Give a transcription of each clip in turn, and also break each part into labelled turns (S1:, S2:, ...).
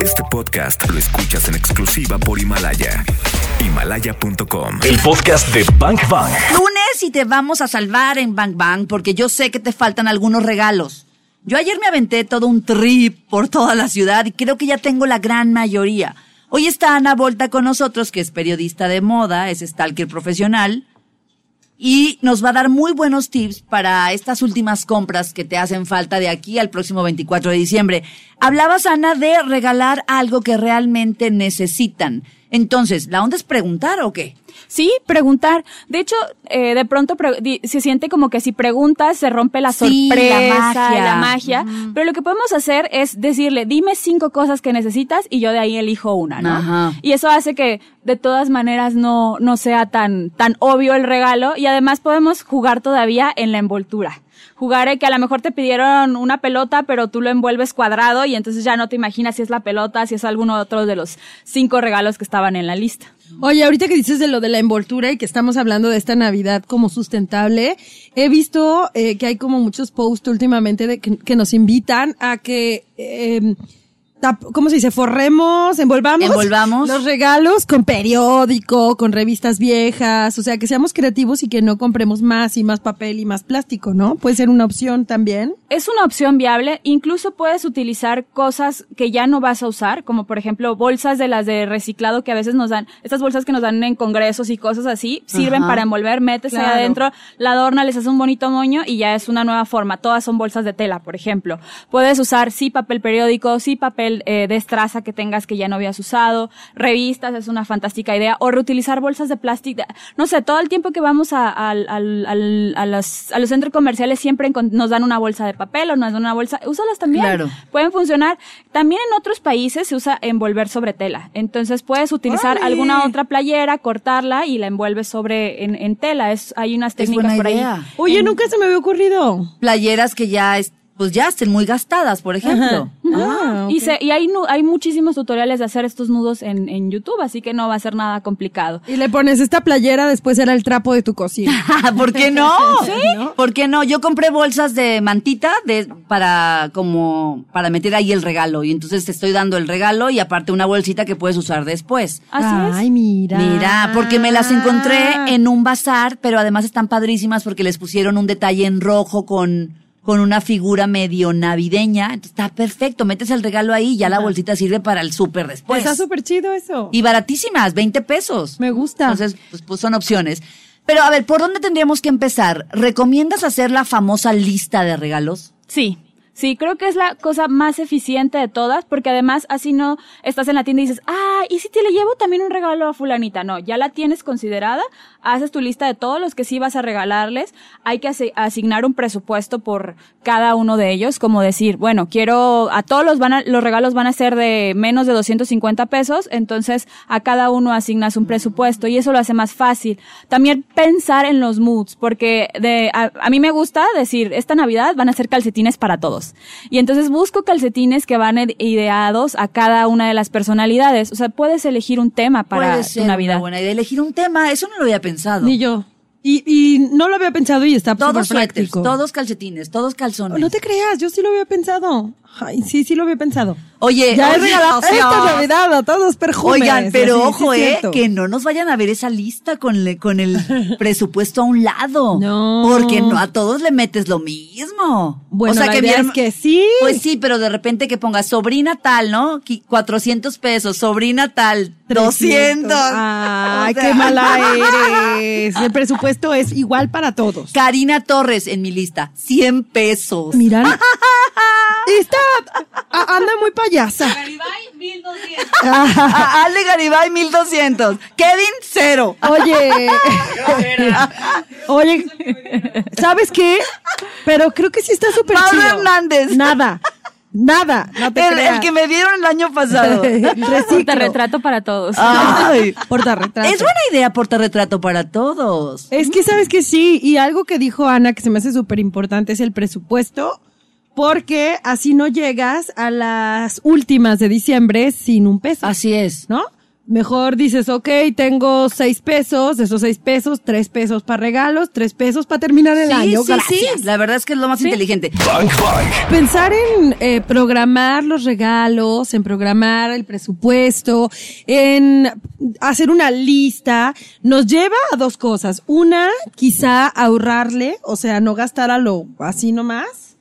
S1: Este podcast lo escuchas en exclusiva por Himalaya. Himalaya.com.
S2: El podcast de Bank Bang.
S3: Lunes y te vamos a salvar en Bang Bang porque yo sé que te faltan algunos regalos. Yo ayer me aventé todo un trip por toda la ciudad y creo que ya tengo la gran mayoría. Hoy está Ana Volta con nosotros, que es periodista de moda, es stalker profesional y nos va a dar muy buenos tips para estas últimas compras que te hacen falta de aquí al próximo 24 de diciembre. Hablabas, Ana, de regalar algo que realmente necesitan. Entonces, ¿la onda es preguntar o qué?
S4: Sí, preguntar. De hecho, eh, de pronto se siente como que si preguntas se rompe la
S3: Sí, la
S4: sorpresa,
S3: magia.
S4: la magia. Pero lo que podemos hacer es decirle, dime cinco cosas que necesitas y yo de ahí elijo una, ¿no?
S3: Ajá.
S4: Y eso hace que de todas maneras no, no sea tan, tan obvio el regalo y además podemos jugar todavía en la envoltura. Jugar en que a lo mejor te pidieron una pelota, pero tú lo envuelves cuadrado y entonces ya no te imaginas si es la pelota, si es alguno otro de los cinco regalos que estaban en la lista.
S5: Oye, ahorita que dices de lo de la envoltura y que estamos hablando de esta Navidad como sustentable, he visto eh, que hay como muchos posts últimamente de que, nos invitan a que, eh, tap- ¿cómo se dice? Forremos, envolvamos,
S3: Envolvamos.
S5: los regalos con periódico, con revistas viejas, o sea, que seamos creativos y que no compremos más y más papel y más plástico, ¿no? Puede ser una opción también.
S4: Es una opción viable, incluso puedes utilizar cosas que ya no vas a usar, como por ejemplo bolsas de las de reciclado que a veces nos dan, estas bolsas que nos dan en congresos y cosas así, sirven
S3: Ajá.
S4: para envolver, metes ahí adentro, la adorna, les hace un bonito moño y ya es una nueva forma. Todas son bolsas de tela, por ejemplo. Puedes usar sí papel periódico, sí papel eh, de estraza que tengas que ya no habías usado, revistas es una fantástica idea, o reutilizar bolsas de plástico. No sé, todo el tiempo que vamos a, a los, a los centros comerciales siempre nos dan una bolsa de papel o nos dan una bolsa, úsalas también.
S3: Claro.
S4: Pueden funcionar. También en otros países se usa envolver sobre tela. Entonces puedes utilizar alguna otra playera, cortarla y la envuelves sobre en, en tela. Es, hay unas
S3: Es
S4: técnicas
S3: buena
S4: por ahí.
S5: Oye,
S4: En-
S5: nunca se me había ocurrido.
S3: Playeras que ya, es- pues ya estén muy gastadas, por ejemplo.
S5: Ah,
S4: Y, se, y hay, nu- hay muchísimos tutoriales de hacer estos nudos en, en YouTube, así que no va a ser nada complicado.
S5: Y le pones esta playera, después era el trapo de tu cocina.
S3: ¿Por qué no? ¿Por qué no? Yo compré bolsas de mantita de, para, como, para meter ahí el regalo. Y entonces te estoy dando el regalo y aparte una bolsita que puedes usar después.
S4: Así es.
S5: Ay, mira.
S3: Mira, porque me las encontré en un bazar, pero además están padrísimas porque les pusieron un detalle en rojo con, con una figura medio navideña. Entonces está perfecto. Metes el regalo ahí y ya la bolsita sirve para el súper después.
S5: Está súper chido eso.
S3: Y baratísimas, 20 pesos.
S5: Me gusta.
S3: Entonces, pues, pues son opciones. Pero a ver, ¿por dónde tendríamos que empezar? ¿Recomiendas hacer la famosa lista de regalos?
S4: Sí. Sí, creo que es la cosa más eficiente de todas, porque además así no estás en la tienda y dices, ah, ¿y si te le llevo también un regalo a fulanita? No, ya la tienes considerada, haces tu lista de todos los que sí vas a regalarles, hay que asi- asignar un presupuesto por cada uno de ellos, como decir, bueno, quiero, a todos los van a, los regalos van a ser de menos de 250 pesos, entonces a cada uno asignas un presupuesto y eso lo hace más fácil. También pensar en los moods, porque de, a, a mí me gusta decir, esta Navidad van a ser calcetines para todos. Y entonces busco calcetines que van ide- ideados a cada una de las personalidades. O sea, puedes elegir un tema para
S3: Puede
S4: tu
S3: ser
S4: Navidad.
S3: una buena idea. Elegir un tema, eso no lo había pensado.
S5: Ni yo. Y, y no lo había pensado y está
S3: Todos
S5: súper
S3: suéteres,
S5: práctico.
S3: todos calcetines, todos calzones.
S5: No te creas, yo sí lo había pensado. Ay, sí, sí lo había pensado.
S3: Oye,
S5: Ya
S3: oye,
S5: regalado
S3: o sea,
S5: esta Navidad a todos perjúmenes.
S3: Oigan, pero
S5: así,
S3: ojo,
S5: es
S3: eh, que no nos vayan a ver esa lista con, le- con el presupuesto a un lado.
S5: No.
S3: Porque no a todos le metes lo mismo.
S5: Bueno, la
S3: mi
S5: idea
S3: herma-
S5: es que sí.
S3: Pues sí, pero de repente que ponga sobrina tal, ¿no? Qui- 400 pesos, sobrina tal, 200.
S5: Ay,
S3: O sea,
S5: qué mala eres. El presupuesto es igual para todos.
S3: Karina Torres en mi lista, 100 pesos.
S5: Miran. Esta a- anda muy payasa.
S3: A Ale Garibay, 1200. Kevin, cero.
S5: Oye, oye, ¿sabes qué? Pero creo que sí está súper
S3: Pablo
S5: chido.
S3: Hernández.
S5: Nada, nada, no te
S3: El, que me dieron el año pasado.
S5: Reciclo.
S4: retrato para todos.
S3: Ay.
S5: Portarretrato.
S3: Es buena idea portarretrato para todos.
S5: Es que sabes que sí, y algo que dijo Ana que se me hace súper importante es el presupuesto, porque así no llegas a las últimas de diciembre sin un peso,
S3: Así es.
S5: ¿no? Mejor dices, ok, tengo seis pesos, de esos seis pesos, tres pesos para regalos, tres pesos para terminar el
S3: Sí,
S5: año.
S3: sí,
S5: Gracias.
S3: sí. La verdad es que es lo más inteligente.
S2: Bank Bank.
S5: Pensar en eh, programar los regalos, en programar el presupuesto, en hacer una lista, nos lleva a dos cosas. Una, quizá ahorrarle, o sea, no gastar a lo así nomás.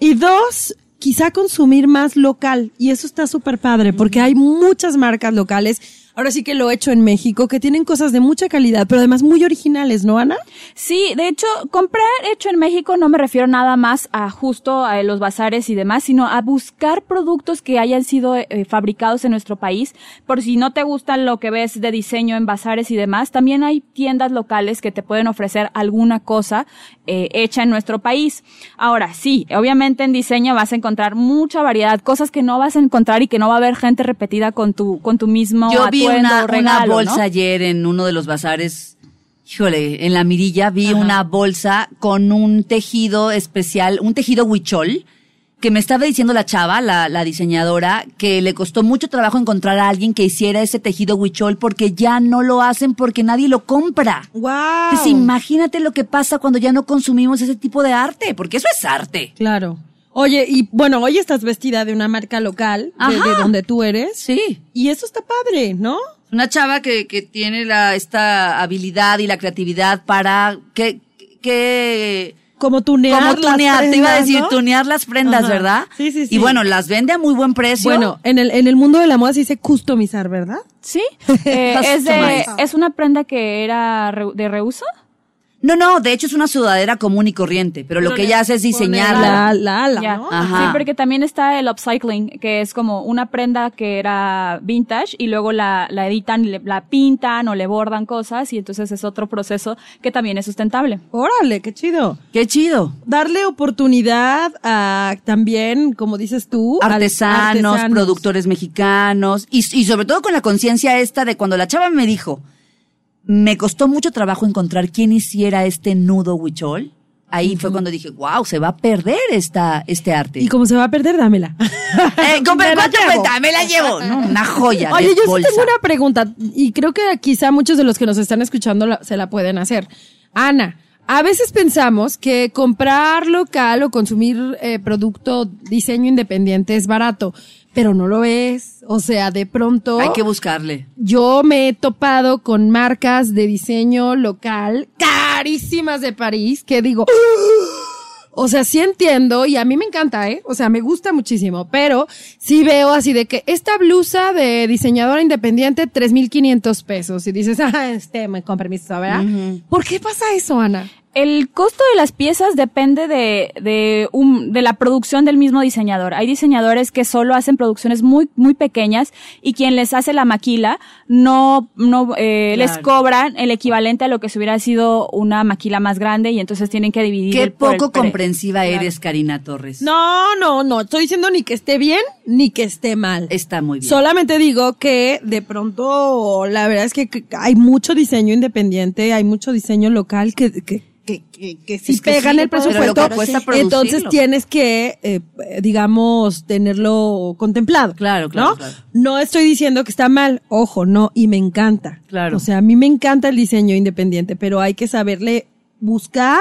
S5: Y dos, quizá consumir más local. Y eso está súper padre, porque hay muchas marcas locales. Ahora sí que lo he hecho en México, que tienen cosas de mucha calidad, pero además muy originales, ¿no, Ana?
S4: Sí, de hecho, comprar hecho en México no me refiero nada más a justo a los bazares y demás, sino a buscar productos que hayan sido eh, fabricados en nuestro país. Por si no te gusta lo que ves de diseño en bazares y demás, también hay tiendas locales que te pueden ofrecer alguna cosa eh, hecha en nuestro país. Ahora, sí, obviamente en diseño vas a encontrar mucha variedad, cosas que no vas a encontrar y que no va a haber gente repetida con tu, con tu mismo
S3: Yo vi una,
S4: o regalo,
S3: una
S4: ¿no?
S3: bolsa ayer en uno de los bazares. Híjole, en la mirilla vi una bolsa con un tejido especial, un tejido huichol, que me estaba diciendo la chava, la, la diseñadora, que le costó mucho trabajo encontrar a alguien que hiciera ese tejido huichol porque ya no lo hacen porque nadie lo compra.
S5: ¡Wow!
S3: Entonces imagínate lo que pasa cuando ya no consumimos ese tipo de arte, porque eso es arte.
S5: Claro. Oye, y bueno, hoy estás vestida de una marca local, de,
S3: Ajá.
S5: de donde tú eres.
S3: Sí.
S5: Y eso está padre, ¿no?
S3: Una chava que, que tiene la, esta habilidad y la creatividad para que, que
S5: Como tunear.
S3: como
S5: las
S3: tunear, te iba a decir
S5: ¿no?
S3: tunear las prendas,
S5: Ajá.
S3: ¿verdad?
S5: Sí, sí, sí.
S3: Y bueno, las vende a muy buen precio.
S5: Bueno, en el, en el mundo de la moda se dice customizar, ¿verdad?
S4: Sí, eh, es, de, es una prenda que era re- de reuso.
S3: No, no, de hecho es una sudadera común y corriente, pero lo que ella hace es diseñarla.
S5: La, la ala.
S3: Ajá.
S4: Sí, porque también está el upcycling, que es como una prenda que era vintage y luego la, la editan, y le- la pintan o le bordan cosas y entonces es otro proceso que también es sustentable.
S5: Órale, qué chido.
S3: Qué chido.
S5: Darle oportunidad a también, como dices tú,
S3: Artesanos,
S5: artesanos.
S3: productores mexicanos y, y sobre todo con la conciencia esta de cuando la chava me dijo, me costó mucho trabajo encontrar quién hiciera este nudo huichol. Ahí fue cuando dije, wow, se va a perder esta, este arte.
S5: Y como se va a perder, dámela.
S3: Eh, compre-
S5: Me la
S3: ¿Cuánto
S5: llevo.
S3: cuesta? Me la llevo. No, una joya.
S5: Oye, yo sí tengo una pregunta y creo que quizá muchos de los que nos están escuchando la- se la pueden hacer. Ana, a veces pensamos que comprar local o consumir eh, producto diseño independiente es barato, pero no lo es. O sea, de pronto
S3: Hay que buscarle.
S5: yo me he topado con marcas de diseño local carísimas de París que digo, o sea, sí entiendo y a mí me encanta, ¿eh? O sea, me gusta muchísimo, pero sí veo así de que esta blusa de diseñadora independiente, 3,500 pesos. Y dices, ah, este, me con permiso, ¿verdad? ¿Por qué pasa eso, Ana?
S4: El costo de las piezas depende de, de, un, de la producción del mismo diseñador. Hay diseñadores que solo hacen producciones muy, muy pequeñas y quien les hace la maquila no, no eh, les cobran el equivalente a lo que si hubiera sido una maquila más grande y entonces tienen que dividir.
S3: Qué
S4: el- por el
S3: poco
S4: pre-
S3: comprensiva eres, Karina Torres.
S5: No, no, no. Estoy diciendo ni que esté bien ni que esté mal.
S3: Está muy bien.
S5: Solamente digo que de pronto la verdad es que que hay mucho diseño independiente, hay mucho diseño local que, que, que, que, que sí
S3: Es que
S5: pegan
S3: sí,
S5: el presupuesto. Entonces tienes que, eh, digamos, tenerlo contemplado.
S3: Claro, claro,
S5: ¿no?
S3: claro.
S5: No estoy diciendo que está mal, ojo, no, y me encanta.
S3: Claro.
S5: O sea, a mí me encanta el diseño independiente, pero hay que saberle buscar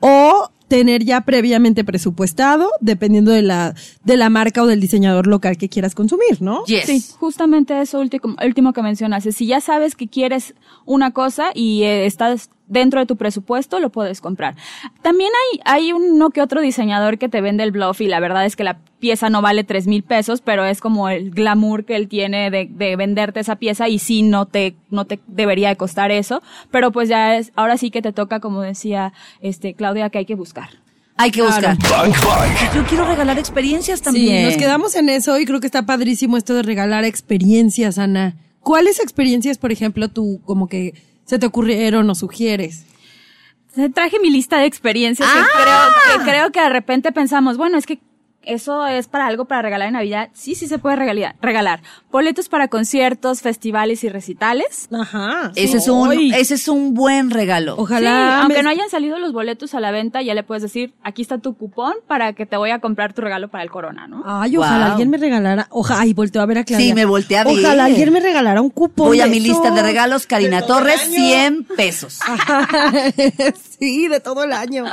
S5: o tener ya previamente presupuestado, dependiendo de la, de la marca o del diseñador local que quieras consumir, ¿no?
S3: Yes.
S4: Sí, justamente eso último, último que mencionas. es Si ya sabes que quieres una cosa y eh, estás dentro de tu presupuesto, lo puedes comprar. También hay, hay uno que otro diseñador que te vende el bluff y la verdad es que la pieza no vale tres mil pesos, pero es como el glamour que él tiene de, de venderte esa pieza y sí no te, no te debería de costar eso, pero pues ya es, ahora sí que te toca, como decía, este, Claudia, que hay que buscar.
S3: Hay que buscar. Yo quiero regalar experiencias también.
S5: Sí, nos quedamos en eso y creo que está padrísimo esto de regalar experiencias, Ana. ¿Cuáles experiencias, por ejemplo, tú como que se te ocurrieron o sugieres?
S4: Traje mi lista de experiencias
S3: Ah.
S4: que, creo, que creo que de repente pensamos, bueno, es que eso es para algo para regalar en Navidad. Sí, sí se puede regalar. regalar. Boletos para conciertos, festivales y recitales.
S5: Ajá.
S3: Ese es un, ese es un buen regalo.
S5: Ojalá.
S4: sí, aunque
S5: me-
S4: no hayan salido los boletos a la venta, ya le puedes decir, aquí está tu cupón para que te voy a comprar tu regalo para el corona, ¿no?
S5: Ay, ojalá
S3: Wow.
S5: alguien me regalara. Ojalá, ay, volteo a ver a Claudia.
S3: Sí, me volteé a ver.
S5: Ojalá alguien me regalara un cupón.
S3: Voy a mi lista de regalos, Karina Torres,
S5: año.
S3: 100 pesos.
S5: sí, de todo el año.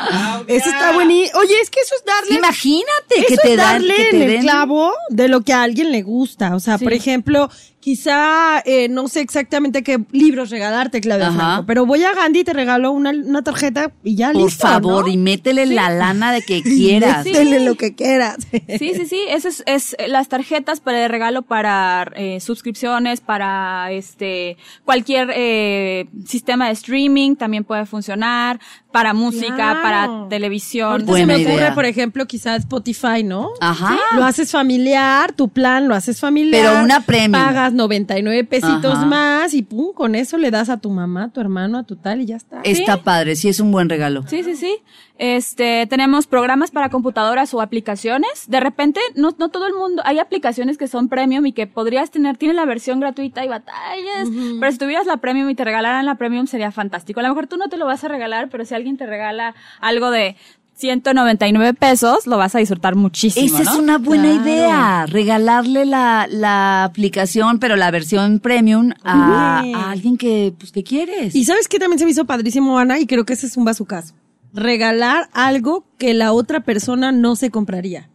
S5: Eso está buenísimo. Oye, es que eso es darle.
S3: Imagínate que
S5: eso
S3: te
S5: es
S3: dan,
S5: darle
S3: que
S5: en
S3: te
S5: el
S3: den.
S5: clavo de lo que a alguien le gusta. O sea,
S4: Sí.
S5: por ejemplo, quizá eh, no sé exactamente qué libros regalarte, Claudia
S3: Ajá.
S5: Franco, pero voy a Gandhi y te regalo una, una tarjeta y ya
S3: Por
S5: listo,
S3: favor,
S5: ¿no?
S3: y métele la lana de que quieras.
S5: Métele lo que quieras.
S4: Sí, sí, sí, eso es, es las tarjetas para de regalo para eh, suscripciones, para este cualquier eh, sistema de streaming también puede funcionar, para música,
S5: Claro.
S4: para televisión.
S5: Ahorita
S3: Buena
S5: se me ocurre,
S3: idea.
S5: por ejemplo, quizás Spotify, ¿no?
S3: Ajá.
S5: Lo haces familiar, tu plan lo haces familiar.
S3: Pero una premium.
S5: Pagas 99 pesitos
S3: Ajá.
S5: más y pum, con eso le das a tu mamá, a tu hermano, a tu tal y ya está.
S3: Está padre, sí es un buen regalo.
S4: Sí, sí, sí. Este, tenemos programas para computadoras o aplicaciones. De repente, no, no todo el mundo, hay aplicaciones que son premium y que podrías tener, tienen la versión gratuita y batallas, pero si tuvieras la premium y te regalaran la premium sería fantástico. A lo mejor tú no te lo vas a regalar, pero si alguien te regala algo de 199 pesos, lo vas a disfrutar muchísimo,
S3: Esa
S4: ¿no?
S3: es una buena
S5: Claro.
S3: idea, regalarle la, la aplicación, pero la versión premium a, alguien que, pues, que quieres.
S5: Y sabes qué también se me hizo padrísimo, Ana, y creo que ese es un caso. Regalar algo que la otra persona no se compraría.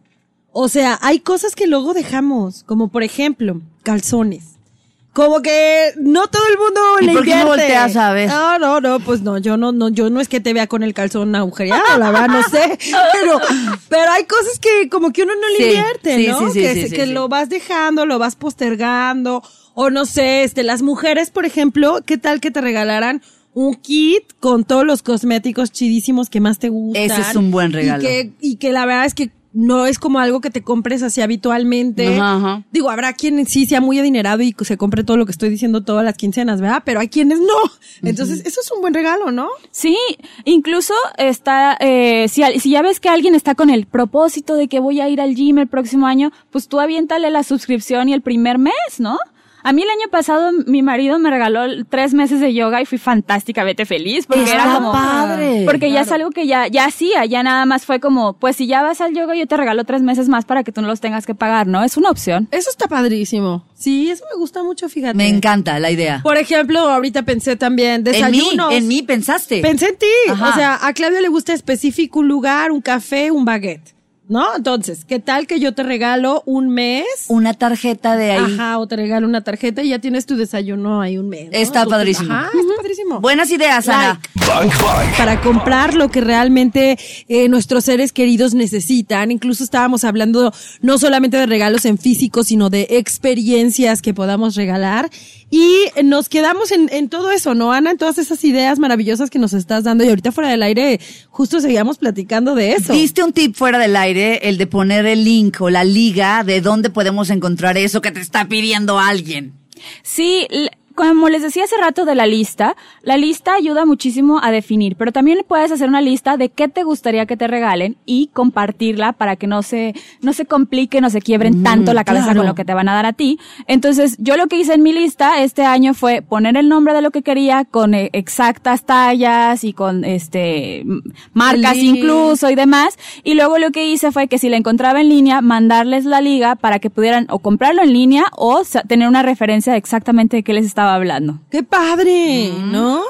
S5: O sea, hay cosas que luego dejamos, como por ejemplo, calzones. Como que no todo el mundo
S3: ¿Y
S5: le
S3: por qué no
S5: invierte.
S3: volteas a ver?
S5: No, no, no, pues no, yo no, no, yo no es que te vea con el calzón agujereado, la verdad, no sé. Pero, pero hay cosas que como que uno no le
S3: Sí,
S5: invierte,
S3: sí,
S5: ¿no?
S3: sí, sí,
S5: que que lo vas dejando, lo vas postergando, o no sé, este, las mujeres, por ejemplo, ¿qué tal que te regalaran un kit con todos los cosméticos chidísimos que más te gustan?
S3: Ese es un buen regalo.
S5: Y que, y que la verdad es que no es como algo que te compres así habitualmente.
S3: Ajá, ajá.
S5: Digo, habrá quien sí sea muy adinerado y se compre todo lo que estoy diciendo todas las quincenas, ¿verdad? Pero hay quienes no. Entonces, eso es un buen regalo, ¿no?
S4: Sí, incluso está, eh, si, si ya ves que alguien está con el propósito de que voy a ir al gym el próximo año, pues tú aviéntale la suscripción y el primer mes, ¿no? A mí el año pasado mi marido me regaló tres meses de yoga y fui fantásticamente feliz porque
S3: Está
S4: era como
S3: padre.
S4: porque ya es algo que ya ya hacía, ya nada más fue como, pues si ya vas al yoga yo te regalo tres meses más para que tú no los tengas que pagar, ¿no? Es una opción.
S5: Eso está padrísimo. Sí, eso me gusta mucho, fíjate.
S3: Me encanta la idea.
S5: Por ejemplo, ahorita pensé también
S3: En mí,
S5: desayunos.
S3: en mí pensaste.
S5: Pensé en ti.
S3: Ajá.
S5: O sea, a Claudia le gusta específico un lugar, un café, un baguette. ¿No? Entonces, ¿qué tal que yo te regalo un mes?
S3: Una tarjeta de ahí.
S5: Ajá, o te regalo una tarjeta y ya tienes tu desayuno ahí un mes. ¿no?
S3: Está padrísimo.
S5: Ajá, está padrísimo.
S3: Buenas ideas, Ana.
S2: Bank.
S5: para comprar lo que realmente eh, nuestros seres queridos necesitan. Incluso estábamos hablando no solamente de regalos en físico, sino de experiencias que podamos regalar. Y nos quedamos en, en todo eso, ¿no, Ana? En todas esas ideas maravillosas que nos estás dando. Y ahorita fuera del aire, justo seguíamos platicando de eso.
S3: Diste un tip fuera del aire, el de poner el link o la liga de dónde podemos encontrar eso que te está pidiendo alguien.
S4: Sí, como les decía hace rato de la lista, la lista ayuda muchísimo a definir, pero también puedes hacer una lista de qué te gustaría que te regalen y compartirla para que no se, no se complique, no se quiebren tanto la cabeza
S5: claro.
S4: con lo que te van a dar a ti. Entonces, yo lo que hice en mi lista este año fue poner el nombre de lo que quería con eh, exactas tallas y con este marcas incluso y demás. Y luego lo que hice fue que si la encontraba en línea, mandarles la liga para que pudieran o comprarlo en línea o tener una referencia exactamente de qué les estaba hablando.
S5: ¡Qué padre!
S3: Mm.
S5: ¿No?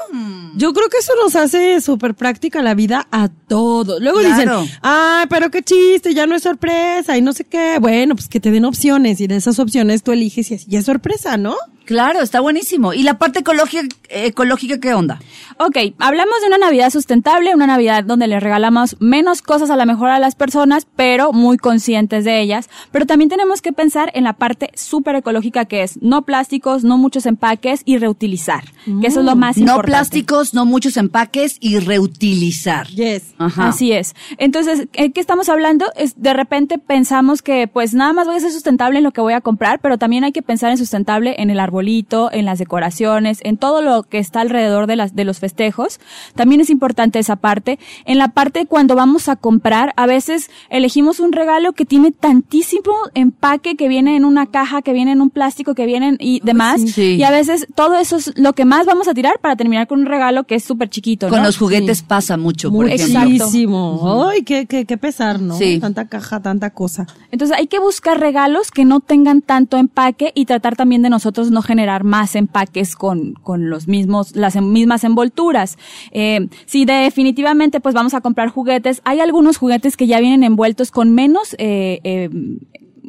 S5: Yo creo que eso nos hace súper práctica la vida a todos. Luego
S3: Claro.
S5: dicen, ay, pero qué chiste, ya no es sorpresa y no sé qué. Bueno, pues que te den opciones y de esas opciones tú eliges y así ya es sorpresa, ¿no?
S3: Claro, está buenísimo. ¿Y la parte ecológica, ecológica qué onda?
S4: Ok, hablamos de una Navidad sustentable, una Navidad donde le regalamos menos cosas a la mejor a las personas, pero muy conscientes de ellas. Pero también tenemos que pensar en la parte súper ecológica que es no plásticos, no muchos empaques y reutilizar, que eso es lo más
S3: No
S4: importante.
S3: plásticos, no muchos empaques y reutilizar.
S5: Yes.
S3: Ajá.
S4: Así es. Entonces, ¿eh, ¿qué estamos hablando? Es de repente pensamos que pues nada más voy a ser sustentable en lo que voy a comprar, pero también hay que pensar en sustentable en el arbolito arbolito, en las decoraciones, en todo lo que está alrededor de las de los festejos. También es importante esa parte. En la parte cuando vamos a comprar, a veces elegimos un regalo que tiene tantísimo empaque que viene en una caja, que viene en un plástico, que vienen y demás.
S3: sí.
S4: Y a veces todo eso es lo que más vamos a tirar para terminar con un regalo que es súper chiquito.
S3: Con
S4: ¿no?
S3: los juguetes pasa mucho, por ejemplo.
S5: Muchísimo. Ay, qué, qué, qué pesar, ¿no?
S3: Sí.
S5: Tanta caja, tanta cosa.
S4: Entonces hay que buscar regalos que no tengan tanto empaque y tratar también de nosotros no generar más empaques con, con los mismos, las em- mismas envolturas. Eh, si definitivamente pues vamos a comprar juguetes, hay algunos juguetes que ya vienen envueltos con menos eh, eh,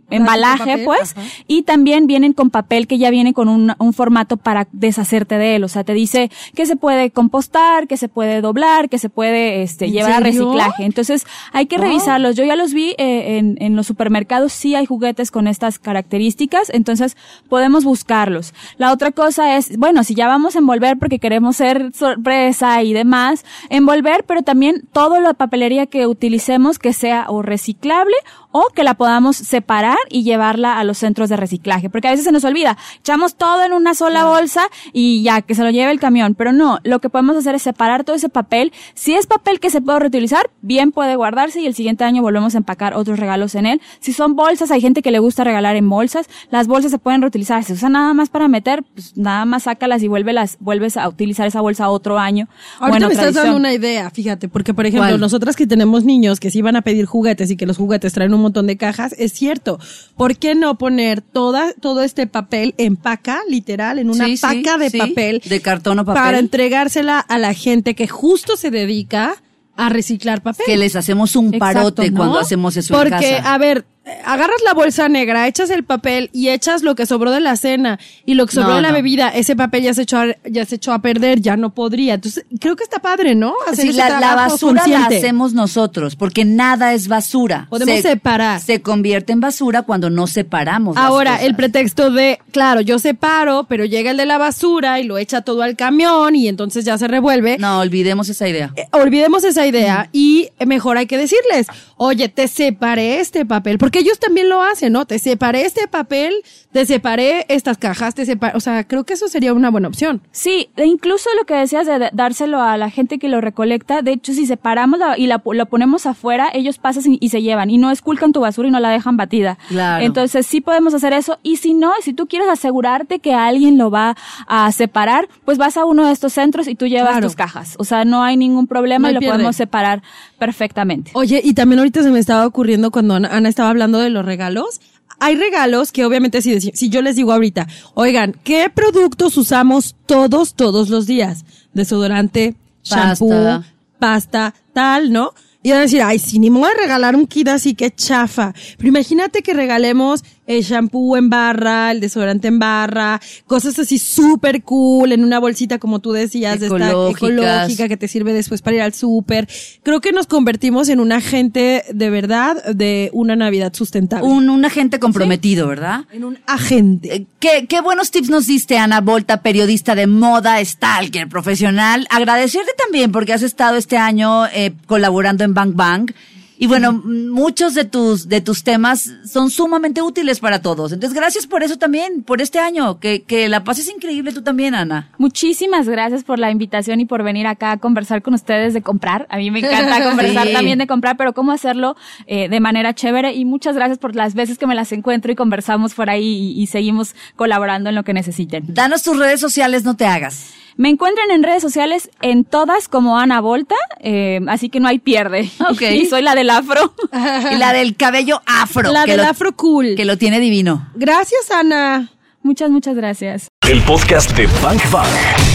S4: embalaje,
S5: papel,
S4: pues,
S5: ajá.
S4: y también vienen con papel que ya viene con un, un formato para deshacerte de él. O sea, te dice que se puede compostar, que se puede doblar, que se puede este,
S5: ¿En
S4: llevar a reciclaje. Entonces, hay que
S5: Wow.
S4: revisarlos. Yo ya los vi eh, en, en los supermercados, sí hay juguetes con estas características, entonces podemos buscarlos. La otra cosa es, bueno, si ya vamos a envolver porque queremos ser sorpresa y demás, envolver, pero también toda la papelería que utilicemos que sea o reciclable o que la podamos separar y llevarla a los centros de reciclaje, porque a veces se nos olvida, echamos todo en una sola bolsa y ya que se lo lleve el camión, pero no, lo que podemos hacer es separar todo ese papel, si es papel que se puede reutilizar, bien puede guardarse y el siguiente año volvemos a empacar otros regalos en él. Si son bolsas, hay gente que le gusta regalar en bolsas, las bolsas se pueden reutilizar, se usan nada más para meter, pues nada más sácalas y vuelvelas, vuelves a utilizar esa bolsa otro año.
S5: Ahorita me estás dando una idea, fíjate, porque por ejemplo,
S3: ¿Cuál?
S5: nosotras que tenemos niños que se iban a pedir juguetes y que los juguetes traen un montón de cajas, es cierto. ¿Por qué no poner toda, todo este papel en paca, literal, en una
S3: Sí, sí,
S5: paca de
S3: sí,
S5: papel?
S3: de cartón o papel.
S5: Para entregársela a la gente que justo se dedica a reciclar papel.
S3: Que les hacemos un
S4: Exacto,
S3: parote
S4: ¿no?
S3: cuando hacemos eso
S5: Porque,
S3: en casa.
S5: a ver, agarras la bolsa negra, echas el papel y echas lo que sobró de la cena y lo que sobró
S3: No,
S5: de la
S3: no.
S5: bebida, ese papel ya se echó a, ya se echó a perder, ya no podría. Entonces, creo que está padre, ¿no? Hacer
S3: Sí, la, la basura la hacemos nosotros, porque nada es basura.
S5: Podemos separar.
S3: Se convierte en basura cuando no separamos. las
S5: Ahora,
S3: cosas.
S5: el pretexto de, claro, yo separo, pero llega el de la basura y lo echa todo al camión y entonces ya se revuelve.
S3: No, olvidemos esa idea.
S5: Eh, olvidemos esa idea y mejor hay que decirles, oye, te separé este papel, porque ellos también lo hacen, ¿no? Te separé este papel, te separé estas cajas, te separé, o sea, creo que eso sería una buena opción.
S4: Sí, e incluso lo que decías de dárselo a la gente que lo recolecta, de hecho, si separamos la- y la, lo ponemos afuera, ellos pasan y, y se llevan y no esculcan tu basura y no la dejan batida.
S3: Claro.
S4: Entonces sí podemos hacer eso y si no, si tú quieres asegurarte que alguien lo va a separar, pues vas a uno de estos centros y tú llevas
S5: Claro.
S4: tus cajas. O sea, no hay ningún problema
S5: No
S4: y lo
S5: pierde.
S4: podemos separar perfectamente.
S5: Oye, y también ahorita se me estaba ocurriendo cuando Ana, estaba hablando de los regalos. Hay regalos que obviamente si, si yo les digo ahorita, oigan, ¿qué productos usamos todos, todos los días? Desodorante,
S3: Pasta.
S5: shampoo, pasta, tal, ¿no? Y van a decir, ay, si ni me voy a regalar un kit así que chafa. Pero imagínate que regalemos el shampoo en barra, el desodorante en barra, cosas así súper cool, en una bolsita, como tú decías, de esta
S3: Ecológicas.
S5: ecológica que te sirve después para ir al súper. Creo que nos convertimos en un agente de verdad de una Navidad sustentable.
S3: Un, un agente comprometido, ¿verdad?
S5: en un agente.
S3: Eh, ¿Qué, qué buenos tips nos diste, Ana Volta, periodista de moda, stalker, profesional. Agradecerte también porque has estado este año eh, colaborando en Bang Bang. Y bueno, muchos de tus, de tus temas son sumamente útiles para todos. Entonces, gracias por eso también, por este año. Que, que la pases increíble tú también, Ana.
S4: Muchísimas gracias por la invitación y por venir acá a conversar con ustedes de comprar. A mí me encanta conversar
S3: Sí.
S4: también de comprar, pero cómo hacerlo eh, de manera chévere. Y muchas gracias por las veces que me las encuentro y conversamos por ahí y, y seguimos colaborando en lo que necesiten.
S3: Danos tus redes sociales, no te hagas.
S4: Me encuentran en redes sociales en todas como Ana Volta, eh, así que no hay pierde.
S3: Ok.
S4: Y soy la del afro.
S3: Y la del cabello afro.
S5: La
S3: que
S5: del
S3: lo-
S5: afro cool.
S3: Que lo tiene divino.
S5: Gracias, Ana.
S4: muchas, muchas gracias.
S2: El podcast de Bank Bank.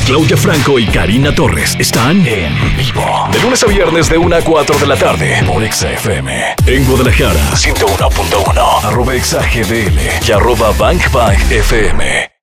S2: Claudia Franco y Karina Torres están en vivo. De lunes a viernes de 1 a 4 de la tarde por Exa FM. En Guadalajara, 101.1. Arroba Exa GDL y arroba Bank Bank FM.